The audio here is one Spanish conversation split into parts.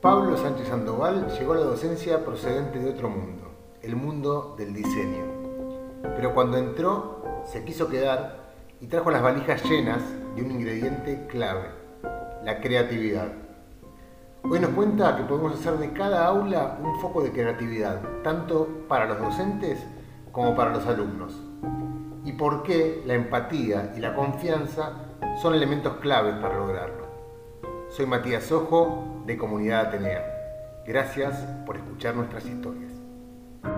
Pablo Sánchez Sandoval llegó a la docencia procedente de otro mundo, el mundo del diseño. Pero cuando entró, se quiso quedar y trajo las valijas llenas de un ingrediente clave, la creatividad. Hoy nos cuenta que podemos hacer de cada aula un foco de creatividad, tanto para los docentes como para los alumnos. Y por qué la empatía y la confianza son elementos claves para lograrlo. Soy Matías Ojo de Comunidad Atenea. Gracias por escuchar nuestras historias.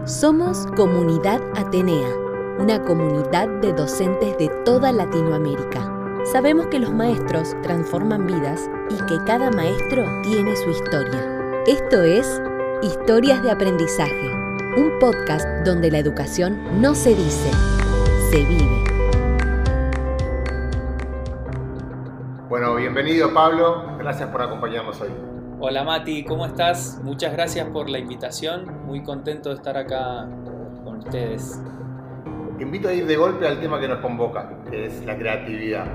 Somos Comunidad Atenea, una comunidad de docentes de toda Latinoamérica. Sabemos que los maestros transforman vidas y que cada maestro tiene su historia. Esto es Historias de Aprendizaje, un podcast donde la educación no se dice, se vive. Bienvenido Pablo, gracias por acompañarnos hoy. Hola Mati, ¿cómo estás? Muchas gracias por la invitación, muy contento de estar acá con ustedes. Te invito a ir de golpe al tema que nos convoca, que es la creatividad.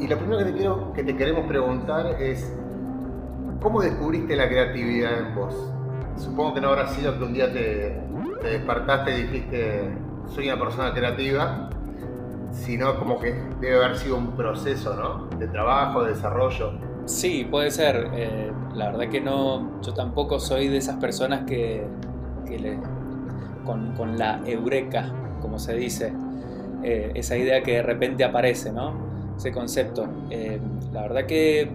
Y lo primero que te, quiero, que te queremos preguntar es, ¿cómo descubriste la creatividad en vos? Supongo que no habrá sido que un día te, te despertaste y dijiste, soy una persona creativa, sino como que debe haber sido un proceso, ¿no? De trabajo, de desarrollo. Sí, puede ser. Eh, la verdad que no, yo tampoco soy de esas personas que, que le, con, con, la eureka, como se dice, eh, esa idea que de repente aparece, ¿no? Ese concepto. Eh, la verdad que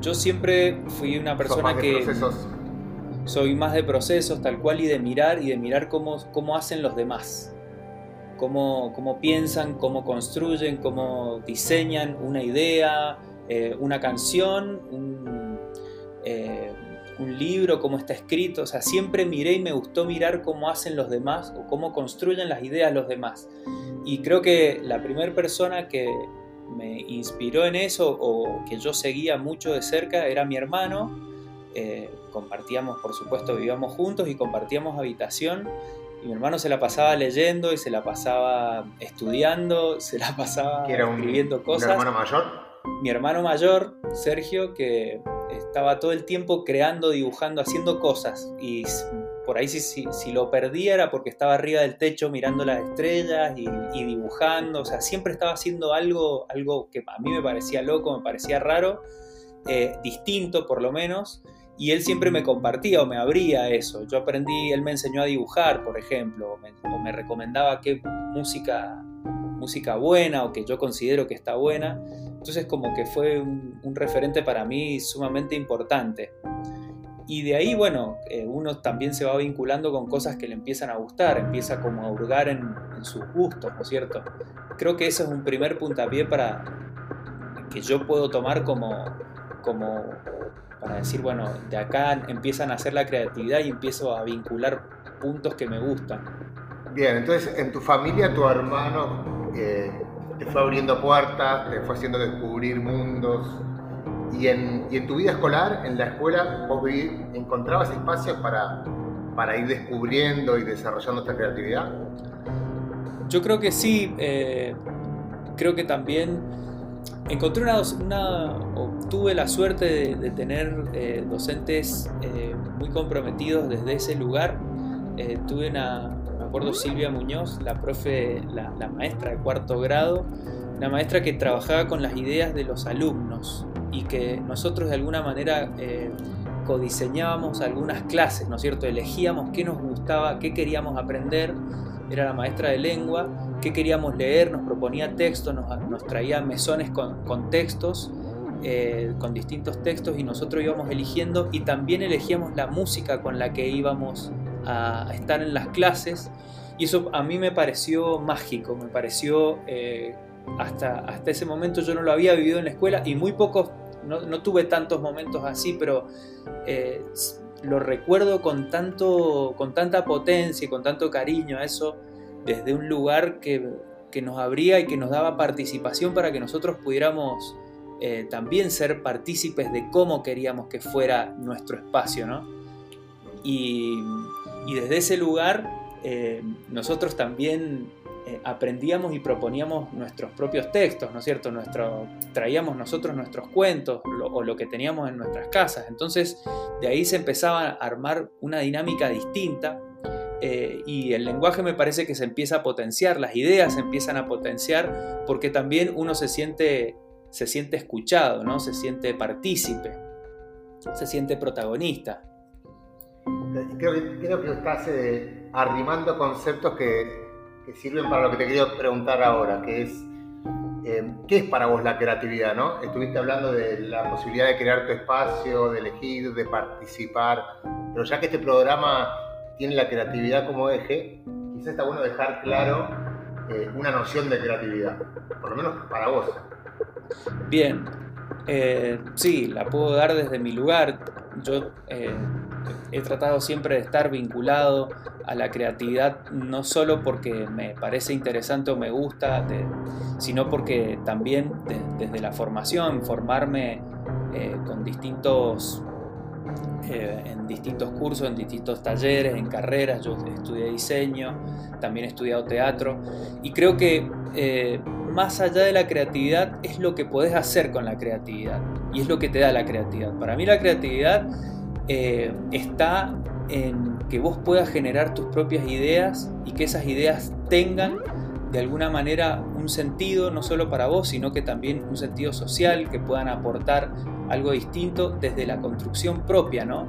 yo siempre fui una persona que... Procesos. Soy más de procesos, tal cual, y de mirar y de mirar cómo, cómo hacen los demás. Cómo, cómo piensan, cómo construyen, cómo diseñan una idea, eh, una canción, un, eh, un, libro, cómo está escrito. O sea, siempre miré y me gustó mirar cómo hacen los demás o cómo construyen las ideas los demás. Y creo que la primera persona que me inspiró en eso o que yo seguía mucho de cerca era mi hermano. Eh, compartíamos, por supuesto, vivíamos juntos y compartíamos habitación. Y mi hermano se la pasaba leyendo y se la pasaba estudiando, se la pasaba ¿Que era un, escribiendo cosas. ¿Un hermano mayor? Mi hermano mayor, Sergio, que estaba todo el tiempo creando, dibujando, haciendo cosas. Y por ahí si, si, si lo perdía era porque estaba arriba del techo mirando las estrellas y, y, dibujando. O sea, siempre estaba haciendo algo, algo que a mí me parecía loco, me parecía raro, eh, distinto por lo menos y él siempre me compartía o me abría eso. Yo aprendí, él me enseñó a dibujar, por ejemplo, o me, recomendaba qué música, música buena o que yo considero que está buena. Entonces como que fue un, un referente para mí sumamente importante. Y de ahí, bueno, eh, uno también se va vinculando con cosas que le empiezan a gustar, empieza como a hurgar en, en sus gustos, ¿no es cierto? Creo que eso es un primer puntapié para que yo puedo tomar como, como para decir, bueno, de acá empiezan a hacer la creatividad y empiezo a vincular puntos que me gustan. Bien, entonces en tu familia tu hermano eh, te fue abriendo puertas, te fue haciendo descubrir mundos. Y en, y en tu vida escolar, en la escuela, vos encontrabas espacios para, para ir descubriendo y desarrollando esta creatividad. Yo creo que sí, eh, creo que también encontré una, una tuve la suerte de, tener eh, docentes eh, muy comprometidos desde ese lugar. Eh, tuve una, me acuerdo Silvia Muñoz, la profe, la, la, maestra de cuarto grado, una maestra que trabajaba con las ideas de los alumnos y que nosotros de alguna manera eh, codiseñábamos algunas clases, ¿no es cierto? Elegíamos qué nos gustaba, qué queríamos aprender. Era la maestra de lengua, qué queríamos leer, nos proponía textos, nos, traía mesones con, textos eh, con distintos textos y nosotros íbamos eligiendo y también elegíamos la música con la que íbamos a, a estar en las clases. Y eso a mí me pareció mágico, me pareció eh, hasta, hasta ese momento yo no lo había vivido en la escuela y muy pocos, no, no tuve tantos momentos así, pero eh, lo recuerdo con, tanto, con tanta potencia y con tanto cariño a eso desde un lugar que, que nos abría y que nos daba participación para que nosotros pudiéramos eh, también ser partícipes de cómo queríamos que fuera nuestro espacio, ¿no? Y, y desde ese lugar eh, nosotros también eh, aprendíamos y proponíamos nuestros propios textos, ¿no es cierto? Nuestro, traíamos nosotros nuestros cuentos o lo que teníamos en nuestras casas. Entonces, de ahí se empezaba a armar una dinámica distinta eh, y el lenguaje me parece que se empieza a potenciar, las ideas se empiezan a potenciar porque también uno se siente, se siente escuchado, ¿no? se siente partícipe, se siente protagonista. Creo creo que estás eh, arrimando conceptos que que sirven para lo que te quería preguntar ahora, que es, eh, ¿qué es para vos la creatividad? ¿no? Estuviste hablando de la posibilidad de crear tu espacio, de elegir, de participar, pero ya que este programa tiene la creatividad como eje, quizás está bueno dejar claro eh, una noción de creatividad, por lo menos para vos. Bien, eh, sí, la puedo dar desde mi lugar. Yo he tratado siempre de estar vinculado a la creatividad, no solo porque me parece interesante o me gusta, sino porque también desde la formación, formarme eh, con distintos, eh, en distintos cursos, en distintos talleres, en carreras, yo estudié diseño, también he estudiado teatro, y creo que eh, más allá de la creatividad es lo que podés hacer con la creatividad, y es lo que te da la creatividad. Para mí la creatividad está en que vos puedas generar tus propias ideas y que esas ideas tengan de alguna manera un sentido, no solo para vos, sino que también un sentido social, que puedan aportar algo distinto desde la construcción propia, ¿no?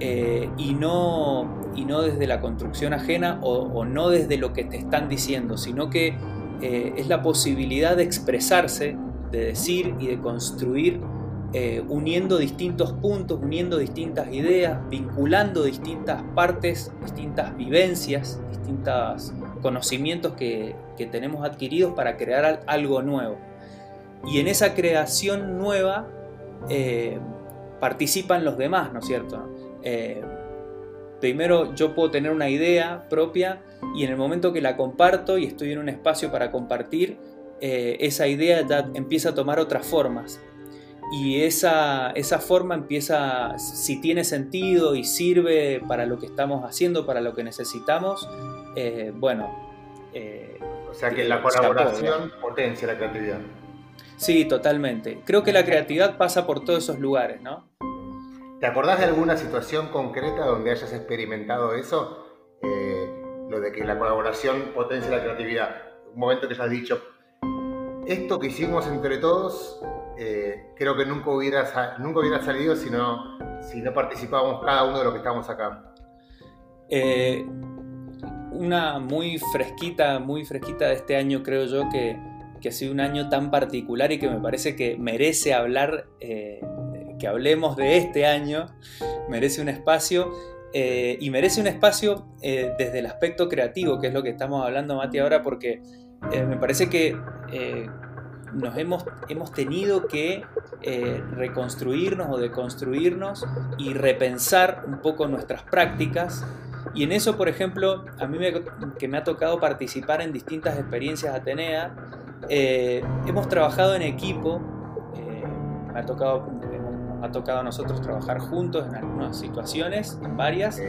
Eh, y, no y no desde la construcción ajena o, no desde lo que te están diciendo, sino que eh, es la posibilidad de expresarse, de decir y de construir eh, uniendo distintos puntos, uniendo distintas ideas, vinculando distintas partes, distintas vivencias, distintos conocimientos que, tenemos adquiridos para crear algo nuevo. Y en esa creación nueva eh, participan los demás, ¿no es cierto? Eh, primero yo puedo tener una idea propia y en el momento que la comparto y estoy en un espacio para compartir, esa idea empieza a tomar otras formas y esa, esa forma empieza, si tiene sentido y sirve para lo que estamos haciendo, para lo que necesitamos, eh, bueno. Eh, o sea que la colaboración potencia la creatividad. Sí, totalmente. Creo que la creatividad pasa por todos esos lugares, ¿no? ¿Te acordás de alguna situación concreta donde hayas experimentado eso? Eh, lo de que la colaboración potencia la creatividad. Un momento que has dicho, esto que hicimos entre todos eh, creo que nunca hubiera, nunca hubiera salido si no, si no participábamos cada uno de los que estamos acá. Eh, una muy fresquita, muy fresquita de este año, creo yo, que, que, ha sido un año tan particular y que me parece que merece hablar, eh, que hablemos de este año, merece un espacio. y merece un espacio desde el aspecto creativo, que es lo que estamos hablando, Mati, ahora, porque me parece que nos hemos, hemos tenido que eh, reconstruirnos o deconstruirnos y repensar un poco nuestras prácticas. Y en eso, por ejemplo, a mí me, que me ha tocado participar en distintas experiencias Atenea, eh, hemos trabajado en equipo, eh, me ha tocado, ha tocado a nosotros trabajar juntos en algunas situaciones, en varias.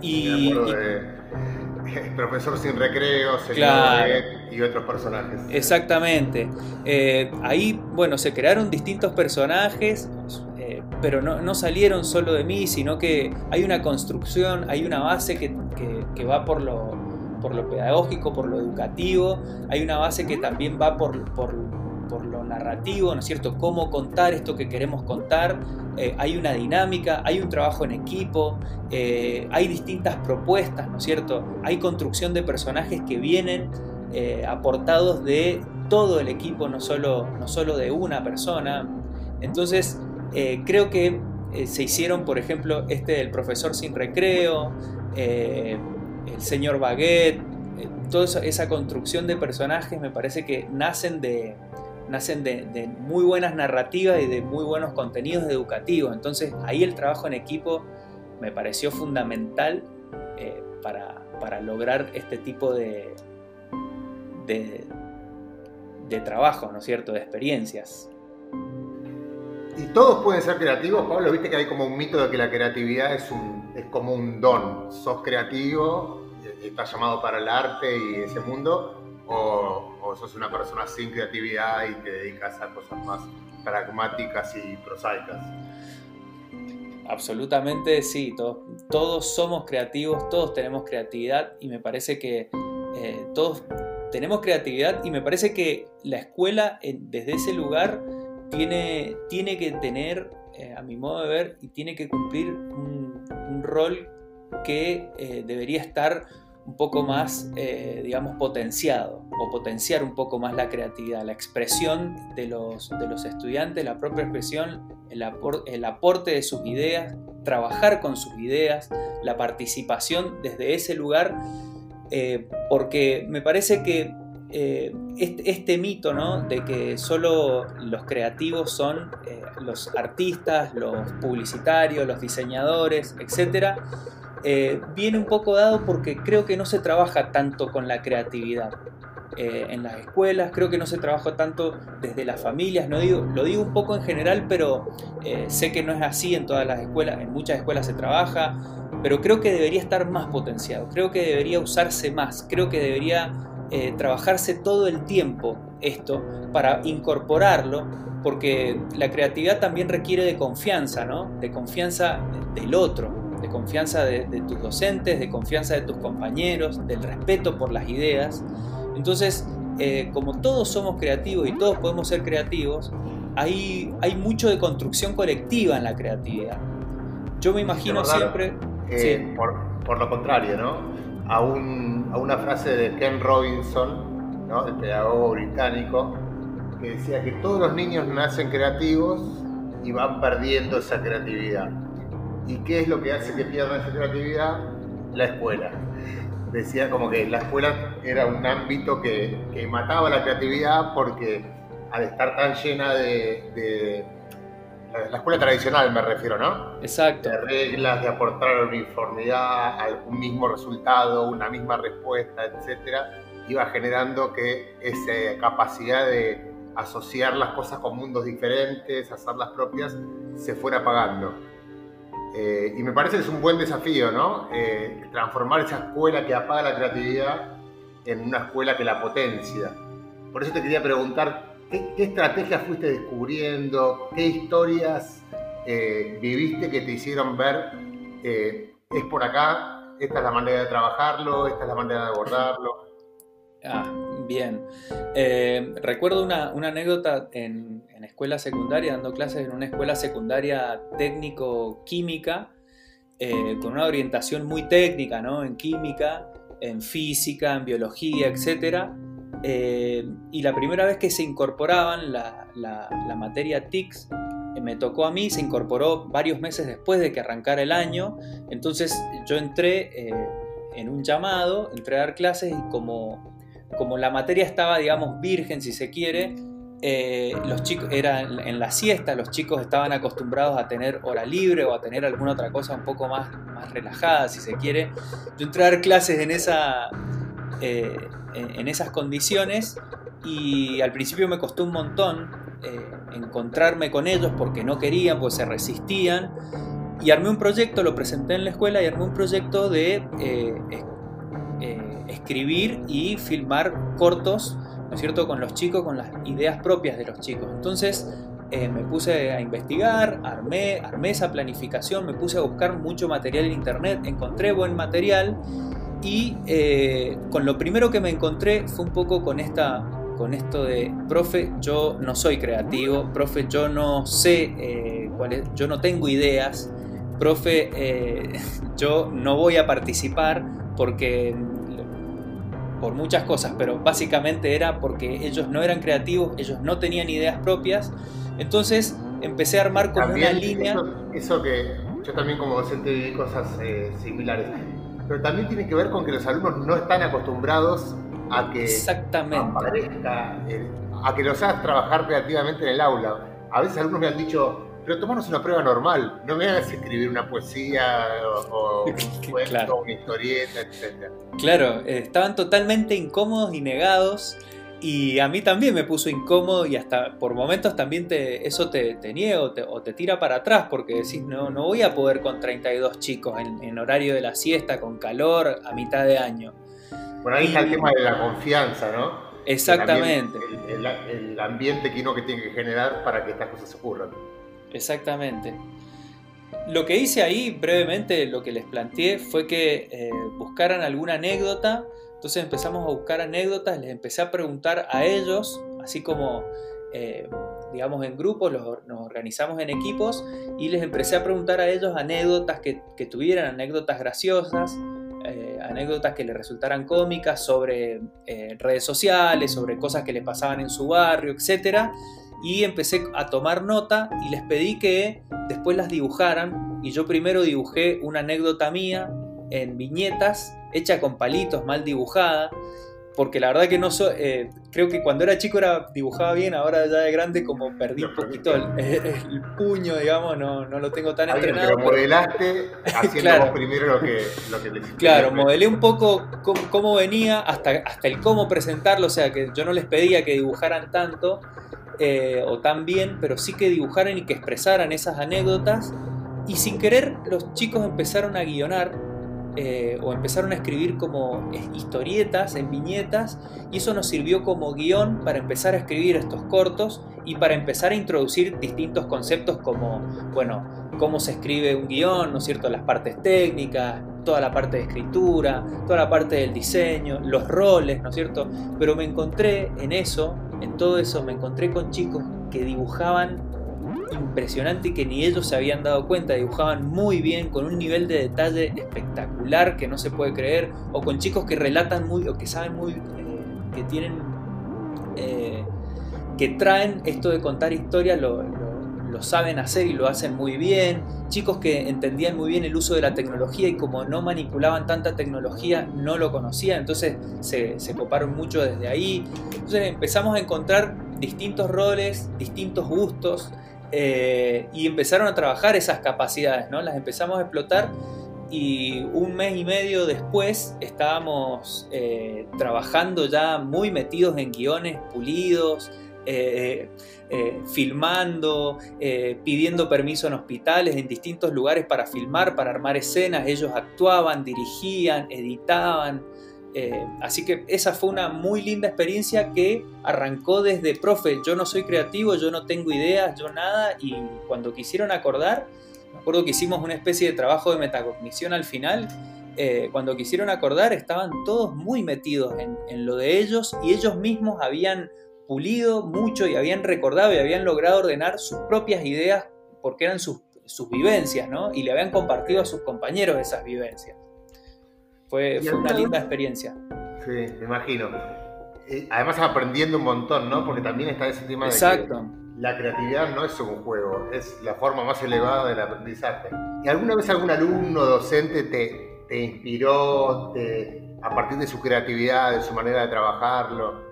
y, Profesor sin recreo, claro. y otros personajes. Exactamente. Eh, ahí, bueno, se crearon distintos personajes, eh, pero no, salieron solo de mí, sino que hay una construcción, hay una base que, va por lo, por lo pedagógico, por lo educativo, hay una base que también va por, por por lo narrativo, ¿no es cierto? Cómo contar esto que queremos contar. Eh, hay una dinámica, hay un trabajo en equipo, eh, hay distintas propuestas, ¿no es cierto? Hay construcción de personajes que vienen eh, aportados de todo el equipo, no solo, no solo de una persona. Entonces, creo que se hicieron, por ejemplo, este del profesor sin recreo, el señor Baguette, toda esa construcción de personajes me parece que nacen de, nacen de, muy buenas narrativas y de muy buenos contenidos educativos. Entonces ahí el trabajo en equipo me pareció fundamental eh, para, lograr este tipo de, de, de trabajo, ¿no es cierto?, de experiencias. Y todos pueden ser creativos, Pablo, viste que hay como un mito de que la creatividad es, un, es como un don. Sos creativo, estás llamado para el arte y ese mundo, o sos una persona sin creatividad y te dedicas a cosas más pragmáticas y prosaicas. Absolutamente sí, todos, todos somos creativos, todos tenemos creatividad y me parece que eh, todos tenemos creatividad y me parece que la escuela desde ese lugar tiene, tiene que tener, eh, a mi modo de ver, y tiene que cumplir un, rol que eh, debería estar un poco más, digamos, potenciado o potenciar un poco más la creatividad, la expresión de los, de los estudiantes, la propia expresión el, aporte de sus ideas, trabajar con sus ideas, la participación desde ese lugar, eh, porque me parece que eh, este, mito ¿no? de que solo los creativos son eh, los artistas, los publicitarios, los diseñadores, etc., viene un poco dado porque creo que no se trabaja tanto con la creatividad. Eh, en las escuelas, creo que no se trabaja tanto desde las familias, no digo, lo digo un poco en general, pero eh, sé que no es así en todas las escuelas, en muchas escuelas se trabaja, pero creo que debería estar más potenciado, creo que debería usarse más, creo que debería eh, trabajarse todo el tiempo esto para incorporarlo, porque la creatividad también requiere de confianza, ¿no? De confianza del otro, de confianza de, tus docentes, de confianza de tus compañeros, del respeto por las ideas. Entonces, eh, como todos somos creativos y todos podemos ser creativos, hay, hay mucho de construcción colectiva en la creatividad. Yo me imagino siempre... Eh, por, lo contrario, ¿no? A, una frase de Ken Robinson, ¿no? el pedagogo británico, que decía que todos los niños nacen creativos y van perdiendo esa creatividad. ¿Y qué es lo que hace que pierdan esa creatividad? La escuela decía como que la escuela era un ámbito que, mataba la creatividad porque al estar tan llena de, la escuela tradicional me refiero, ¿no? Exacto. De reglas, de aportar uniformidad, un mismo resultado, una misma respuesta, etcétera, iba generando que esa capacidad de asociar las cosas con mundos diferentes, hacerlas propias, se fuera apagando. Eh, y me parece que es un buen desafío, ¿no? Eh, transformar esa escuela que apaga la creatividad en una escuela que la potencia. Por eso te quería preguntar, ¿qué, estrategias fuiste descubriendo? ¿Qué historias eh, viviste que te hicieron ver, es por acá, esta es la manera de trabajarlo, esta es la manera de abordarlo? Ah, bien. recuerdo una, una anécdota en, en escuela secundaria, dando clases en una escuela secundaria técnico-química, eh, con una orientación muy técnica, ¿no? En química, en física, en biología, etc. Eh, y la primera vez que se incorporaban la, la, materia TICS, eh, me tocó a mí, se incorporó varios meses después de que arrancara el año, entonces yo entré en un llamado, entré a dar clases y como, como la materia estaba, digamos, virgen, si se quiere, eh, los chicos, era en la siesta, los chicos estaban acostumbrados a tener hora libre o a tener alguna otra cosa un poco más, más relajada, si se quiere. Yo entré a dar clases en, esa, eh, en, esas condiciones y al principio me costó un montón eh, encontrarme con ellos porque no querían, pues se resistían. Y armé un proyecto, lo presenté en la escuela y armé un proyecto de escribir y filmar cortos ¿no es cierto?, con los chicos, con las ideas propias de los chicos. Entonces eh, me puse a investigar, armé, armé esa planificación, me puse a buscar mucho material en internet, encontré buen material y eh, con lo primero que me encontré fue un poco con esta con esto de, profe, yo no soy creativo, profe, yo no sé eh, cuál yo no tengo ideas, profe, yo no voy a participar porque por muchas cosas, pero básicamente era porque ellos no eran creativos, ellos no tenían ideas propias. Entonces empecé a armar como una línea. Eso, que yo también como docente viví cosas eh, similares, pero también tiene que ver con que los alumnos no están acostumbrados a que Exactamente. aparezca, eh, a que los hagas trabajar creativamente en el aula. A veces alumnos me han dicho, pero tomarnos una prueba normal, no me hagas escribir una poesía o, un cuento, una historieta, etc. Claro, eh, estaban totalmente incómodos y negados. Y a mí también me puso incómodo y hasta por momentos también te, eso te, te niega o te, tira para atrás porque decís, no, no voy a poder con 32 chicos en, en horario de la siesta, con calor, a mitad de año. Bueno, ahí está el tema de la confianza, ¿no? Exactamente. El, ambiente que uno que tiene que generar para que estas cosas ocurran. Exactamente. Lo que hice ahí, brevemente, lo que les planteé fue que eh, buscaran alguna anécdota. Entonces empezamos a buscar anécdotas, les empecé a preguntar a ellos, así como, eh, digamos, en grupos, nos organizamos en equipos y les empecé a preguntar a ellos anécdotas que, tuvieran, anécdotas graciosas, eh, anécdotas que le resultaran cómicas sobre redes sociales, sobre cosas que le pasaban en su barrio, etc. Y empecé a tomar nota y les pedí que después las dibujaran. Y yo primero dibujé una anécdota mía en viñetas, hecha con palitos, mal dibujada porque la verdad que no soy, eh, creo que cuando era chico era, dibujaba bien, ahora ya de grande como perdí un poquito el, puño, digamos, no, no, lo tengo tan entrenado. Pero modelaste haciendo primero lo que, lo que Claro, modelé un poco cómo, venía, hasta, hasta el cómo presentarlo, o sea, que yo no les pedía que dibujaran tanto eh, o tan bien, pero sí que dibujaran y que expresaran esas anécdotas. Y sin querer los chicos empezaron a guionar eh, o empezaron a escribir como historietas en viñetas y eso nos sirvió como guion para empezar a escribir estos cortos y para empezar a introducir distintos conceptos como, bueno, cómo se escribe un guion, ¿no es cierto? Las partes técnicas, toda la parte de escritura, toda la parte del diseño, los roles, ¿no es cierto? Pero me encontré en eso, en todo eso, me encontré con chicos que dibujaban impresionante que ni ellos se habían dado cuenta, dibujaban muy bien, con un nivel de detalle espectacular que no se puede creer, o con chicos que relatan muy, o que saben muy, eh, que tienen, eh, que traen esto de contar historias, lo, saben hacer y lo hacen muy bien, chicos que entendían muy bien el uso de la tecnología y como no manipulaban tanta tecnología, no lo conocían, entonces se, se coparon mucho desde ahí, entonces empezamos a encontrar distintos roles, distintos gustos, eh, y empezaron a trabajar esas capacidades, ¿no? Las empezamos a explotar y un mes y medio después estábamos eh, trabajando ya muy metidos en guiones pulidos, eh, filmando, pidiendo permiso en hospitales, en distintos lugares para filmar, para armar escenas, ellos actuaban, dirigían, editaban. Eh, así que esa fue una muy linda experiencia que arrancó desde, profe, yo no soy creativo, yo no tengo ideas, yo nada, y cuando quisieron acordar, me acuerdo que hicimos una especie de trabajo de metacognición al final, eh, cuando quisieron acordar estaban todos muy metidos en, lo de ellos y ellos mismos habían pulido mucho y habían recordado y habían logrado ordenar sus propias ideas porque eran sus, sus vivencias, ¿no? Y le habían compartido a sus compañeros esas vivencias. Fue, una linda experiencia. Sí, me imagino. además aprendiendo un montón, ¿no? Porque también está ese tema de Exacto. que la creatividad no es un juego, es la forma más elevada del aprendizaje. ¿Y alguna vez algún alumno docente te, te inspiró a partir de su creatividad, de su manera de trabajarlo?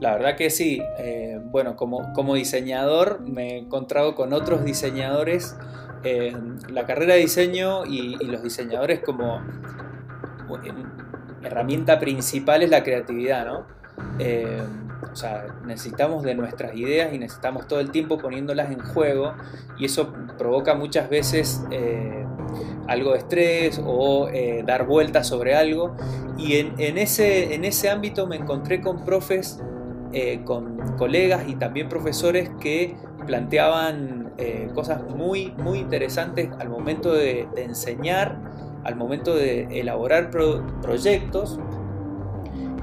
La verdad que sí. Eh, bueno, como, como diseñador me he encontrado con otros diseñadores la carrera de diseño y, los diseñadores como herramienta principal es la creatividad, ¿no? Eh, o sea, necesitamos de nuestras ideas y necesitamos todo el tiempo poniéndolas en juego y eso provoca muchas veces eh, algo de estrés o eh, dar vueltas sobre algo. Y en, ese, en ese ámbito me encontré con profes, con colegas y también profesores que planteaban eh, cosas muy, muy interesantes al momento de, enseñar, al momento de elaborar proyectos.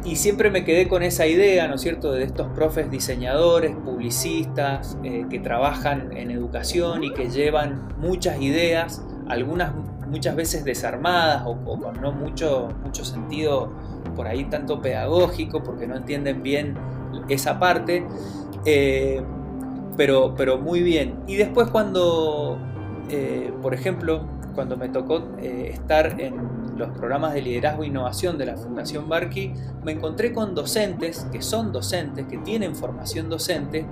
Y siempre me quedé con esa idea, ¿no es cierto?, de estos profes diseñadores, publicistas, eh, que trabajan en educación y que llevan muchas ideas, algunas muchas veces desarmadas o, con no mucho, mucho sentido por ahí tanto pedagógico, porque no entienden bien esa parte. Eh, pero, pero muy bien. Y después cuando, eh, por ejemplo, cuando me tocó eh, estar en los programas de liderazgo e innovación de la Fundación Barqui, me encontré con docentes que son docentes, que tienen formación docente,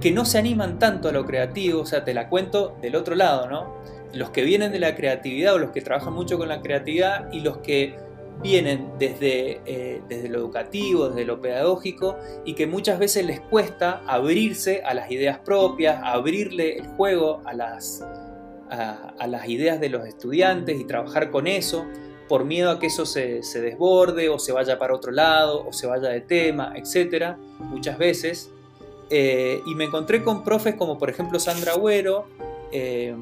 que no se animan tanto a lo creativo, o sea, te la cuento del otro lado, ¿no? Los que vienen de la creatividad o los que trabajan mucho con la creatividad y los que vienen desde, eh, desde lo educativo, desde lo pedagógico, y que muchas veces les cuesta abrirse a las ideas propias, abrirle el juego a las, a, las ideas de los estudiantes y trabajar con eso. por miedo a que eso se, desborde o se vaya para otro lado o se vaya de tema, etcétera, muchas veces. Eh, y me encontré con profes como por ejemplo Sandra Agüero, eh,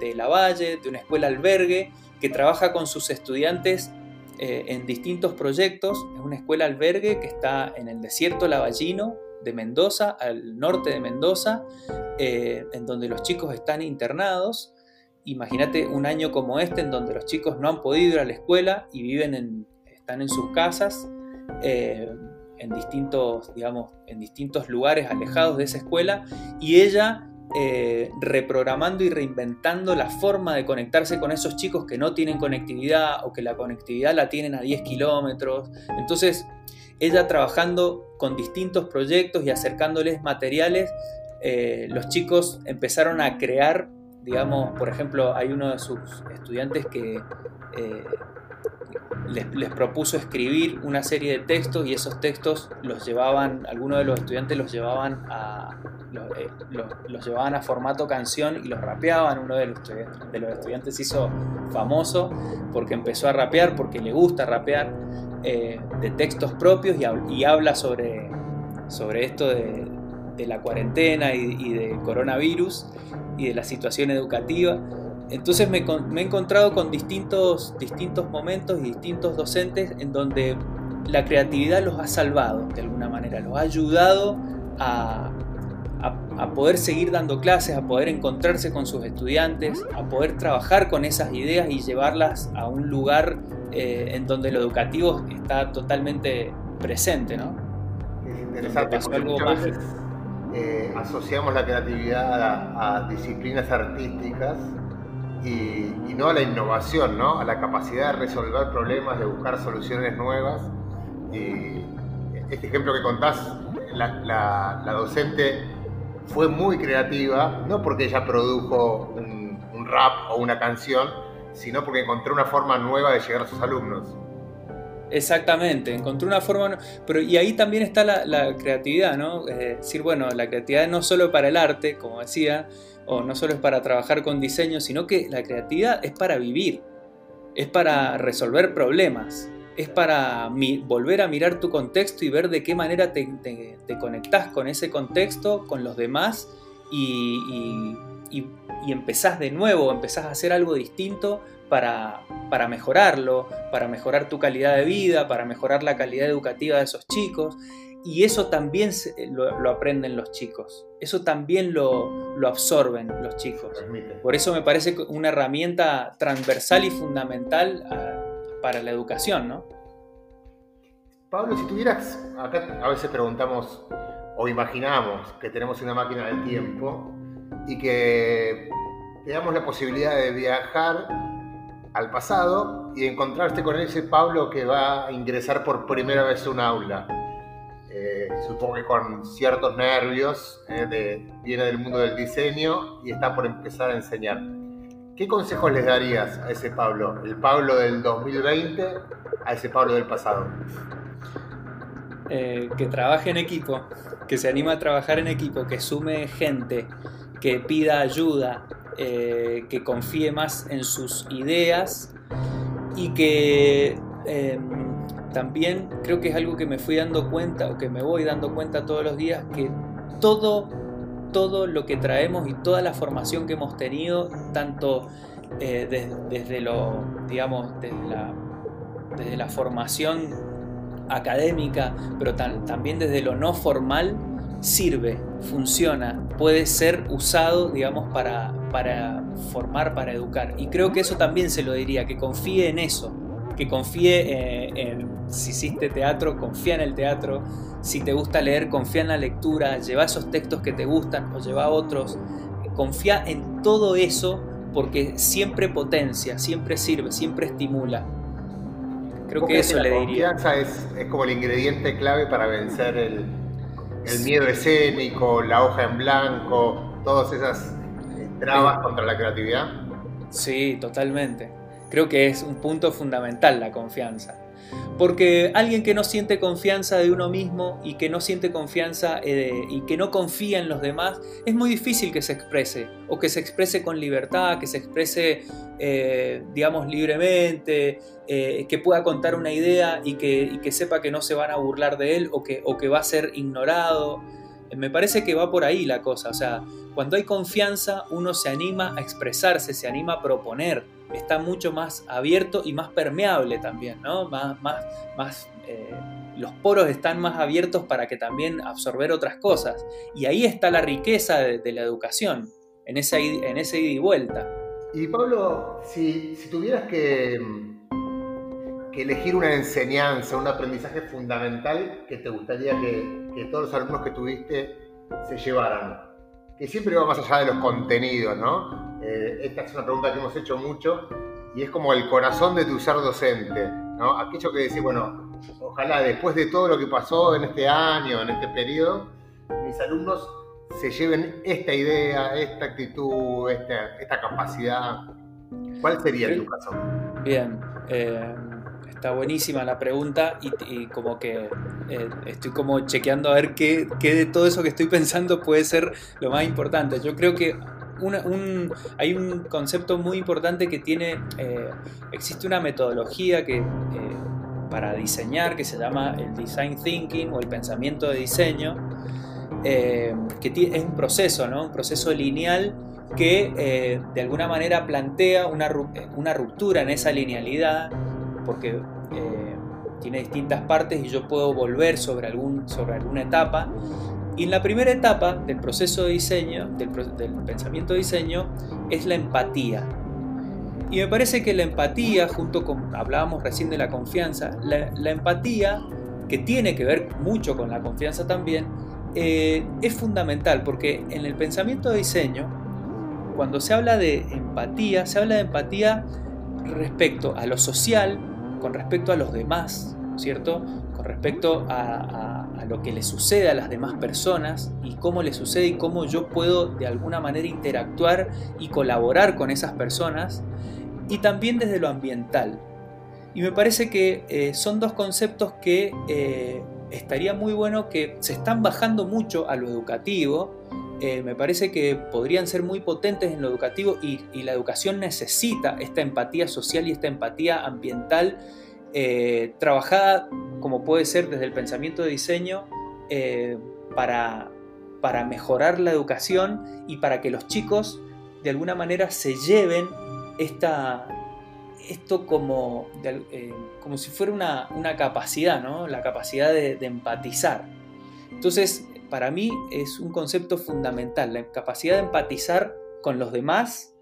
de La Valle, de una escuela albergue, que trabaja con sus estudiantes eh, en distintos proyectos. Es una escuela albergue que está en el desierto lavallino de Mendoza, al norte de Mendoza, en donde los chicos están internados imagínate un año como este en donde los chicos no han podido ir a la escuela y viven en, están en sus casas, eh, en, distintos, digamos, en distintos lugares alejados de esa escuela, y ella eh, reprogramando y reinventando la forma de conectarse con esos chicos que no tienen conectividad o que la conectividad la tienen a 10 kilómetros. Entonces, ella trabajando con distintos proyectos y acercándoles materiales, eh, los chicos empezaron a crear digamos, por ejemplo, hay uno de sus estudiantes que eh, les, propuso escribir una serie de textos y esos textos los llevaban, algunos de los estudiantes los llevaban a eh, los, llevaban a formato canción y los rapeaban. Uno de los, de los estudiantes se hizo famoso porque empezó a rapear, porque le gusta rapear eh, de textos propios y, habla sobre, sobre esto de, la cuarentena y, y de coronavirus y de la situación educativa. Entonces me, he encontrado con distintos, distintos momentos y distintos docentes en donde la creatividad los ha salvado de alguna manera, los ha ayudado a, a, poder seguir dando clases, a poder encontrarse con sus estudiantes, a poder trabajar con esas ideas y llevarlas a un lugar eh, en donde lo educativo está totalmente presente. ¿no? Es interesante, algo. Eh, asociamos la creatividad a, disciplinas artísticas y, no a la innovación, ¿no? a la capacidad de resolver problemas, de buscar soluciones nuevas. Este ejemplo que contás, la, docente fue muy creativa, no porque ella produjo un, un rap o una canción, sino porque encontró una forma nueva de llegar a sus alumnos. Exactamente, encontré una forma, pero y ahí también está la, creatividad, ¿no? Es decir, bueno, la creatividad no solo para el arte, como decía, o no solo es para trabajar con diseño, sino que la creatividad es para vivir, es para resolver problemas, es para volver a mirar tu contexto y ver de qué manera te, te, conectás con ese contexto, con los demás y, y, y empezás de nuevo, empezás a hacer algo distinto para, para mejorarlo, para mejorar tu calidad de vida, para mejorar la calidad educativa de esos chicos. Y eso también lo, aprenden los chicos, eso también lo, lo, absorben los chicos. Por eso me parece una herramienta transversal y fundamental ah, para la educación, ¿no? Pablo, si tuvieras, acá a veces preguntamos o imaginamos que tenemos una máquina del tiempo y que te damos la posibilidad de viajar al pasado y encontrarte con ese Pablo que va a ingresar por primera vez a un aula. Eh, supongo que con ciertos nervios, eh, viene del mundo del diseño y está por empezar a enseñar. ¿Qué consejos les darías a ese Pablo? El Pablo del 2020 a ese Pablo del pasado. Eh, que trabaje en equipo, que se anima a trabajar en equipo, que sume gente, que pida ayuda, eh, que confíe más en sus ideas y que em, también creo que es algo que me fui dando cuenta o que me voy dando cuenta todos los días que todo, todo lo que traemos y toda la formación que hemos tenido, tanto eh, desde lo, digamos, desde la, desde la formación académica, pero también desde lo no formal, sirve, funciona, puede ser usado, digamos, para, para formar, para educar. Y creo que eso también se lo diría, que confíe en eso, que confíe eh, en, si hiciste teatro, confía en el teatro, si te gusta leer, confía en la lectura, lleva esos textos que te gustan o lleva otros, confía en todo eso porque siempre potencia, siempre sirve, siempre estimula. Creo que eso le diría. La confianza es, es como el ingrediente clave para vencer el, el miedo escénico, la hoja en blanco, todas esas trabas contra la creatividad? Sí, totalmente. Creo que es un punto fundamental la confianza. Porque alguien que no siente confianza de uno mismo y que no siente confianza eh, y que no confía en los demás, es muy difícil que se exprese, o que se exprese con libertad, que se exprese, eh, digamos, libremente, eh, que pueda contar una idea y que, que, sepa que no se van a burlar de él o que, o que va a ser ignorado. Me parece que va por ahí la cosa, o sea, cuando hay confianza uno se anima a expresarse, se anima a proponer está mucho más abierto y más permeable también, ¿no? Más, más, más eh, los poros están más abiertos para que también absorber otras cosas. Y ahí está la riqueza de, la educación, en ese, en ese ida y vuelta. Y Pablo, si, tuvieras que, que, elegir una enseñanza, un aprendizaje fundamental que te gustaría que, que todos los alumnos que tuviste se llevaran, que siempre va más allá de los contenidos, ¿no? Eh, esta es una pregunta que hemos hecho mucho y es como el corazón de tu ser docente, ¿no? Aquello que decís, bueno, ojalá después de todo lo que pasó en este año, en este periodo, mis alumnos se lleven esta idea, esta actitud, esta, capacidad. ¿Cuál sería tu caso? Bien. Eh, Está buenísima la pregunta y, como que eh, estoy como chequeando a ver qué, de todo eso que estoy pensando puede ser lo más importante. Yo creo que hay un concepto muy importante que tiene, eh, existe una metodología que, eh, para diseñar que se llama el design thinking o el pensamiento de diseño, que es un proceso, ¿no? un proceso lineal que de alguna manera plantea una, una ruptura en esa linealidad porque eh, tiene distintas partes y yo puedo volver sobre, algún, sobre alguna etapa. Y en la primera etapa del proceso de diseño, del, pensamiento de diseño, es la empatía. Y me parece que la empatía, junto con, hablábamos recién de la confianza, la, empatía, que tiene que ver mucho con la confianza también, eh, es fundamental porque en el pensamiento de diseño, cuando se habla de empatía, se habla de empatía respecto a lo social, con respecto a los demás, ¿cierto? Con respecto a, lo que le sucede a las demás personas y cómo le sucede y cómo yo puedo de alguna manera interactuar y colaborar con esas personas y también desde lo ambiental. Y me parece que eh, son dos conceptos que eh, estaría muy bueno que se están bajando mucho a lo educativo. Eh, me parece que podrían ser muy potentes en lo educativo y, la educación necesita esta empatía social y esta empatía ambiental eh, trabajada como puede ser desde el pensamiento de diseño eh, para, para mejorar la educación y para que los chicos de alguna manera se lleven esta, esto como, eh, como si fuera una, una, capacidad, ¿no? la capacidad de, empatizar. Entonces, para mí es un concepto fundamental, la capacidad de empatizar con los demás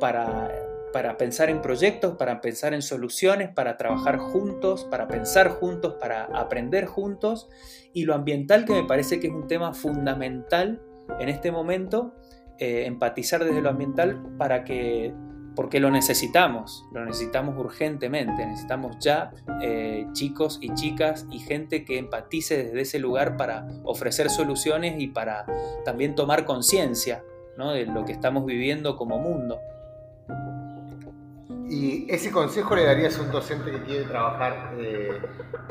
para para pensar en proyectos, para pensar en soluciones, para trabajar juntos, para pensar juntos, para aprender juntos. Y lo ambiental que me parece que es un tema fundamental en este momento, eh, empatizar desde lo ambiental para que, porque lo necesitamos, lo necesitamos urgentemente, necesitamos ya eh, chicos y chicas y gente que empatice desde ese lugar para ofrecer soluciones y para también tomar conciencia de lo que estamos viviendo como mundo. ¿Y ese consejo le darías a un docente que quiere trabajar eh,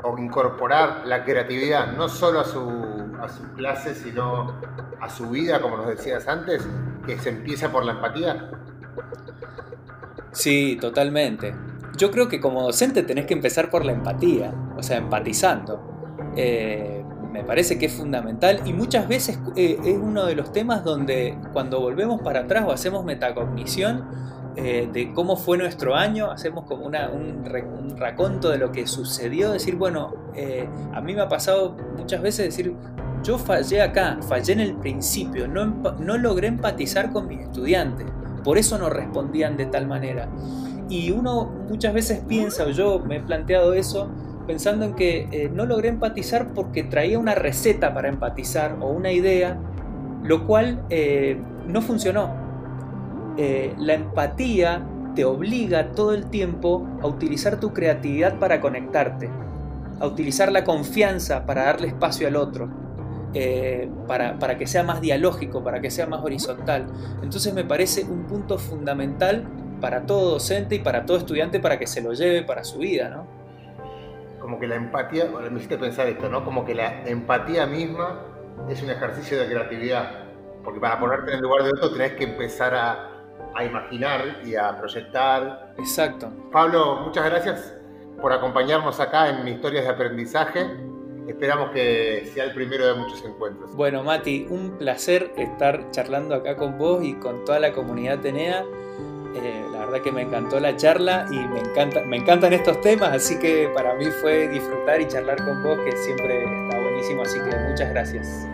o incorporar la creatividad no solo a su, a clase, sino a su vida, como nos decías antes, que se empieza por la empatía? Sí, totalmente. Yo creo que como docente tenés que empezar por la empatía, o sea, empatizando. Eh, me parece que es fundamental y muchas veces eh, es uno de los temas donde cuando volvemos para atrás o hacemos metacognición, eh, de cómo fue nuestro año, hacemos como un, raconto de lo que sucedió, decir, bueno, a mí me ha pasado muchas veces decir, yo fallé acá, fallé en el principio, no, no logré empatizar con mis estudiantes, por eso no respondían de tal manera. Y uno muchas veces piensa, o yo me he planteado eso, pensando en que eh, no logré empatizar porque traía una receta para empatizar o una idea, lo cual no funcionó eh, la empatía te obliga todo el tiempo a utilizar tu creatividad para conectarte, a utilizar la confianza para darle espacio al otro, eh, para, para, que sea más dialógico, para que sea más horizontal. Entonces me parece un punto fundamental para todo docente y para todo estudiante para que se lo lleve para su vida, ¿no? como que la empatía, bueno, me hiciste pensar esto, ¿no? Como que la empatía misma es un ejercicio de creatividad. Porque para ponerte en el lugar de otro tenés que empezar a, a imaginar y a proyectar. Exacto. Pablo, muchas gracias por acompañarnos acá en Historias de Aprendizaje. Esperamos que sea el primero de muchos encuentros. Bueno, Mati, un placer estar charlando acá con vos y con toda la comunidad Tenea. Eh, la verdad que me encantó la charla y me, encanta, me encantan estos temas, así que para mí fue disfrutar y charlar con vos, que siempre está buenísimo, así que muchas gracias.